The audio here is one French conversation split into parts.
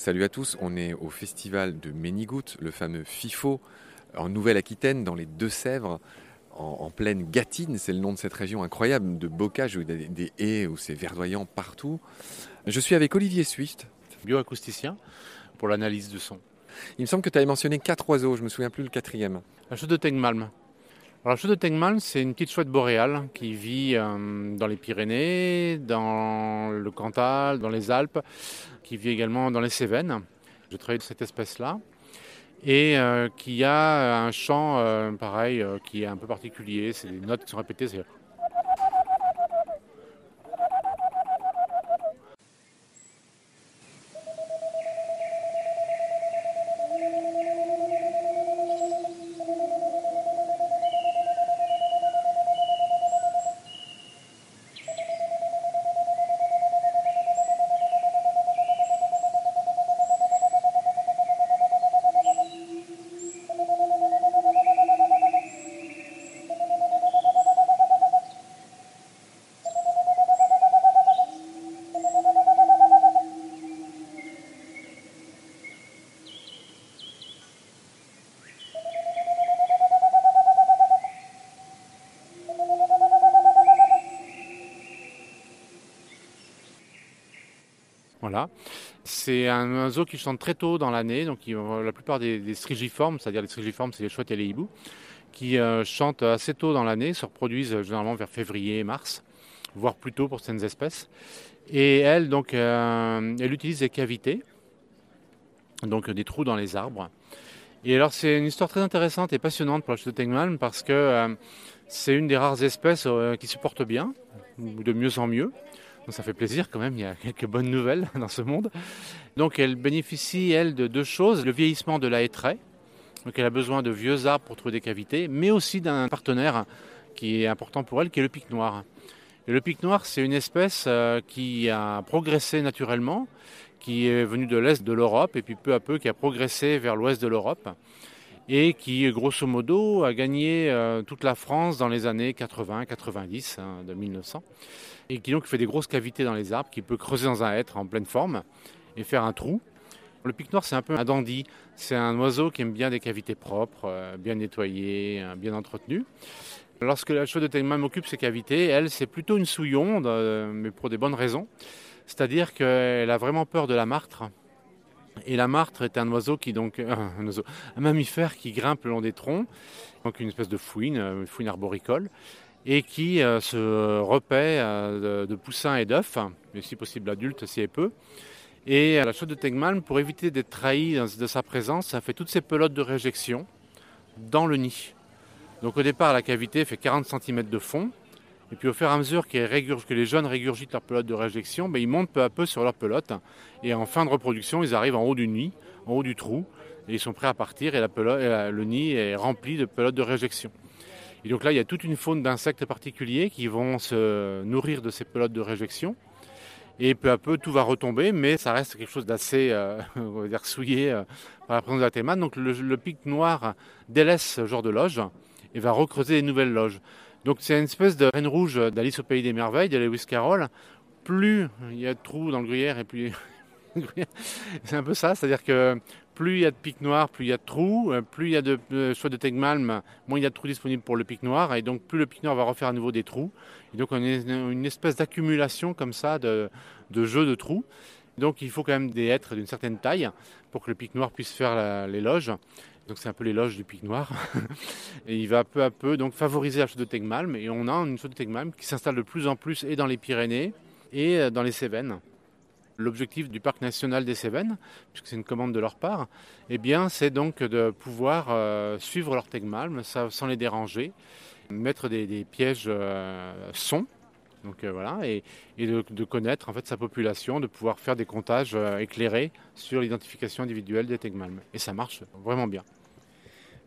Salut à tous, on est au festival de Ménigout, le fameux FIFO, en Nouvelle-Aquitaine, dans les Deux-Sèvres, en, pleine Gâtine, c'est le nom de cette région incroyable de bocage, où il y a des, haies, où c'est verdoyant partout. Je suis avec Olivier Swift. Bioacousticien pour l'analyse du son. Il me semble que tu avais mentionné quatre oiseaux, je me souviens plus le quatrième. La chouette de Tengmalm. Alors, la chouette de Tengmalm, c'est une petite chouette boréale qui vit euh, dans les Pyrénées, dans le Cantal, dans les Alpes, qui vit également dans les Cévennes. Je travaille de cette espèce-là et euh, qui a un chant euh, pareil qui est un peu particulier. C'est des notes qui sont répétées. C'est un oiseau qui chante très tôt dans l'année, donc la plupart des, strigiformes, c'est-à-dire les strigiformes, c'est les chouettes et les hiboux, qui euh, chantent assez tôt dans l'année, se reproduisent généralement vers février, mars, voire plus tôt pour certaines espèces. Et elle, donc, euh, utilise des cavités, donc des trous dans les arbres. Et alors c'est une histoire très intéressante et passionnante pour la chute de Tengmalm parce que euh, c'est une des rares espèces qui se porte bien, de mieux en mieux. Ça fait plaisir quand même, il y a quelques bonnes nouvelles dans ce monde. Donc elle bénéficie, elle, de deux choses. Le vieillissement de la hêtraie, donc elle a besoin de vieux arbres pour trouver des cavités, mais aussi d'un partenaire qui est important pour elle, qui est le pic noir. Le pic noir, c'est une espèce euh, qui a progressé naturellement, qui est venue de l'est de l'Europe et puis peu à peu qui a progressé vers l'ouest de l'Europe et qui, grosso modo, a gagné euh, toute la France dans les années 80-90 hein, de 1900 et qui donc fait des grosses cavités dans les arbres, qui peut creuser dans un hêtre en pleine forme et faire un trou. Le pic noir, c'est un peu un dandy. C'est un oiseau qui aime bien des cavités propres, euh, bien nettoyées, euh, bien entretenues. Lorsque la chouette de Tengmalm occupe ces cavités, elle, c'est plutôt une souillonde, mais pour des bonnes raisons. C'est-à-dire qu'elle a vraiment peur de la martre. Et la martre est un oiseau qui donc un, oiseau, un mammifère qui grimpe le long des troncs, donc une espèce de fouine, une fouine arboricole et qui euh, se repaît euh, de, poussins et d'œufs, mais si possible adultes si elle peut. Et la chaude de Tegmalm, pour éviter d'être trahi de sa présence, ça fait toutes ces pelotes de réjection dans le nid. Donc au départ, la cavité fait 40 cm de fond. Et puis au fur et à mesure que les jeunes régurgitent leur pelote de réjection, ben, ils montent peu à peu sur leur pelote. Et en fin de reproduction, ils arrivent en haut du nid, en haut du trou. Et ils sont prêts à partir et, le nid est rempli de pelotes de réjection. Et donc là, il y a toute une faune d'insectes particuliers qui vont se nourrir de ces pelotes de réjection. Et peu à peu, tout va retomber, mais ça reste quelque chose d'assez, euh, souillé euh, par la présence de la thémate. Donc le, pic noir délaisse ce genre de loge et va recreuser des nouvelles loges. Donc c'est une espèce de reine rouge d'Alice au Pays des Merveilles, de Lewis Carroll. Plus il y a de trous dans le gruyère et plus c'est un peu ça, c'est-à-dire que plus il y a de pics noirs, plus il y a de trous, euh, plus il y a de euh, choix de Tegmalm, moins il y a de trous disponibles pour le pic noir, et donc plus le pic noir va refaire à nouveau des trous. Et donc on a une espèce d'accumulation comme ça de, de jeux de trous. Donc il faut quand même des êtres d'une certaine taille pour que le pic noir puisse faire l'éloge. Donc c'est un peu l'éloge du pic noir. il va peu à peu donc favoriser la chute de Tegmalm. Et on a une chute de Tegmalm qui s'installe de plus en plus et dans les Pyrénées et euh, dans les Cévennes. L'objectif du parc national des Cévennes, puisque c'est une commande de leur part, eh bien, c'est donc de pouvoir euh, suivre leur tegmalm sans les déranger, mettre des, pièges euh, sons, donc euh, voilà, et, de, connaître en fait sa population, de pouvoir faire des comptages éclairés sur l'identification individuelle des tegmalms. Et ça marche vraiment bien.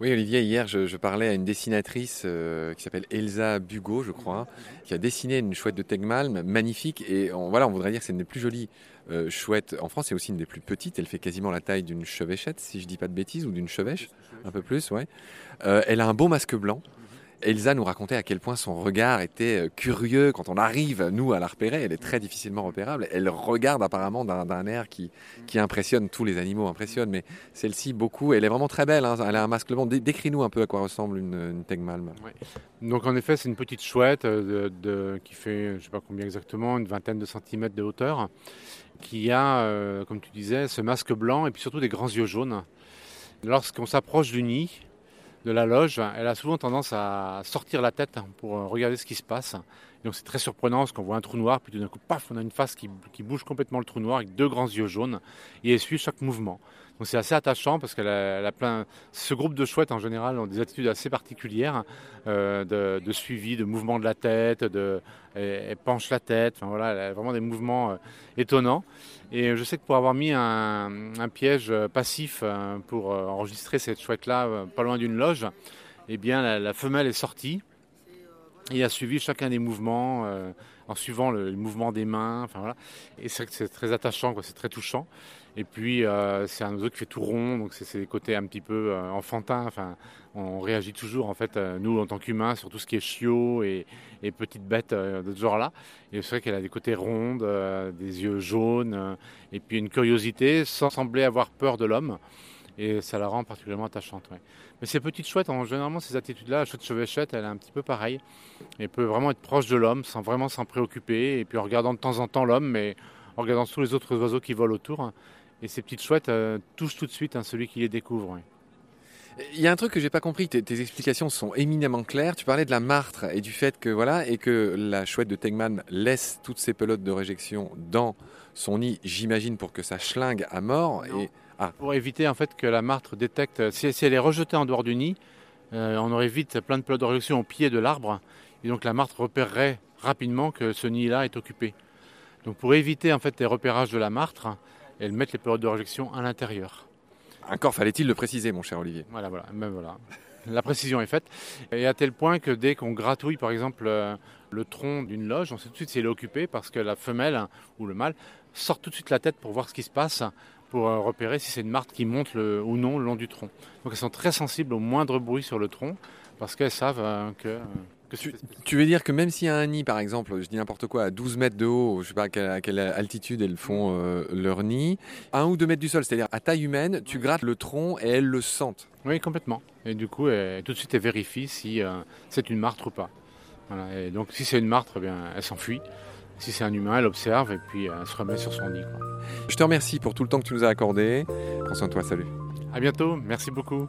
Oui, Olivier, hier, je, parlais à une dessinatrice euh, qui s'appelle Elsa Bugot, je crois, qui a dessiné une chouette de Tegmalm magnifique. Et on, voilà, on voudrait dire que c'est une des plus jolies euh, chouettes en France. C'est aussi une des plus petites. Elle fait quasiment la taille d'une chevêchette, si je dis pas de bêtises, ou d'une chevêche, un peu plus, ouais. Euh, elle a un beau masque blanc. Elsa nous racontait à quel point son regard était euh, curieux quand on arrive, nous, à la repérer. Elle est très difficilement repérable. Elle regarde apparemment d'un air qui, qui impressionne, tous les animaux impressionnent, mais celle-ci beaucoup. Elle est vraiment très belle, hein. elle a un masque blanc. Décris-nous un peu à quoi ressemble une, une Tegmalm. Donc en effet, c'est une petite chouette euh, qui fait, je ne sais pas combien exactement, une vingtaine de centimètres de hauteur, qui a, euh, comme tu disais, ce masque blanc et puis surtout des grands yeux jaunes. Lorsqu'on s'approche du nid, de la loge, elle a souvent tendance à sortir la tête pour regarder ce qui se passe. Donc c'est très surprenant parce qu'on voit un trou noir, puis tout d'un coup, paf, on a une face qui, bouge complètement le trou noir avec deux grands yeux jaunes et elle suit chaque mouvement. Donc c'est assez attachant parce qu'elle a, plein. Ce groupe de chouettes en général ont des attitudes assez particulières euh, de, suivi, de mouvement de la tête, de, elle, penche la tête. Enfin voilà, elle a vraiment des mouvements euh, étonnants. Et je sais que pour avoir mis un, piège passif euh, pour euh, enregistrer cette chouette-là euh, pas loin d'une loge, eh bien la, femelle est sortie et a suivi chacun des mouvements en suivant le, mouvement des mains. Enfin, voilà. Et c'est c'est très attachant, c'est très touchant. Et puis c'est un oiseau qui fait tout rond, donc c'est des côtés un petit peu enfantins. Enfin, on réagit toujours en fait, euh, nous en tant qu'humains, sur tout ce qui est chiot et, petites bêtes euh, de ce genre-là. Et c'est vrai qu'elle a des côtés rondes, euh, des yeux jaunes, et puis une curiosité sans sembler avoir peur de l'homme. Et ça la rend particulièrement attachante. Mais ces petites chouettes, en, généralement, ces attitudes-là, la chouette chevêchette, elle est un petit peu pareille. Elle peut vraiment être proche de l'homme sans vraiment s'en préoccuper. Et puis en regardant de temps en temps l'homme, mais en regardant tous les autres oiseaux qui volent autour. Et ces petites chouettes touchent tout de suite hein, celui qui les découvre. Il y a un truc que j'ai pas compris. Tes, explications sont éminemment claires. Tu parlais de la martre et du fait que voilà et que la chouette de Tegman laisse toutes ses pelotes de réjection dans son nid, j'imagine pour que ça schlingue à mort. Et ah. pour éviter en fait que la martre détecte si, elle est rejetée en dehors du nid, euh, on aurait vite plein de pelotes de réjection au pied de l'arbre et donc la martre repérerait rapidement que ce nid-là est occupé. Donc pour éviter en fait les repérages de la martre, elle met les pelotes de réjection à l'intérieur. Encore fallait-il le préciser, mon cher Olivier. Voilà, voilà, même voilà. La précision est faite. Et à tel point que dès qu'on gratouille, par exemple, euh, le tronc d'une loge, on sait tout de suite si elle est occupée parce que la femelle ou le mâle sort tout de suite la tête pour voir ce qui se passe, pour euh, repérer si c'est une martre qui monte ou non le long du tronc. Donc elles sont très sensibles au moindre bruit sur le tronc parce qu'elles savent euh, que tu, veux dire que même s'il y a un nid, par exemple, je dis n'importe quoi, à 12 mètres de haut, je sais pas à quelle, altitude elles font euh, leur nid, à 1 ou 2 mètres du sol, c'est-à-dire à taille humaine, tu grattes le tronc et elles le sentent. Oui, complètement. Et du coup, tout de suite, elle vérifie si euh, c'est une martre ou pas. Et donc, si c'est une martre, eh bien, elle s'enfuit. Si c'est un humain, elle observe et puis elle se remet sur son nid. Je te remercie pour tout le temps que tu nous as accordé. Prends soin de toi, salut. À bientôt, merci beaucoup.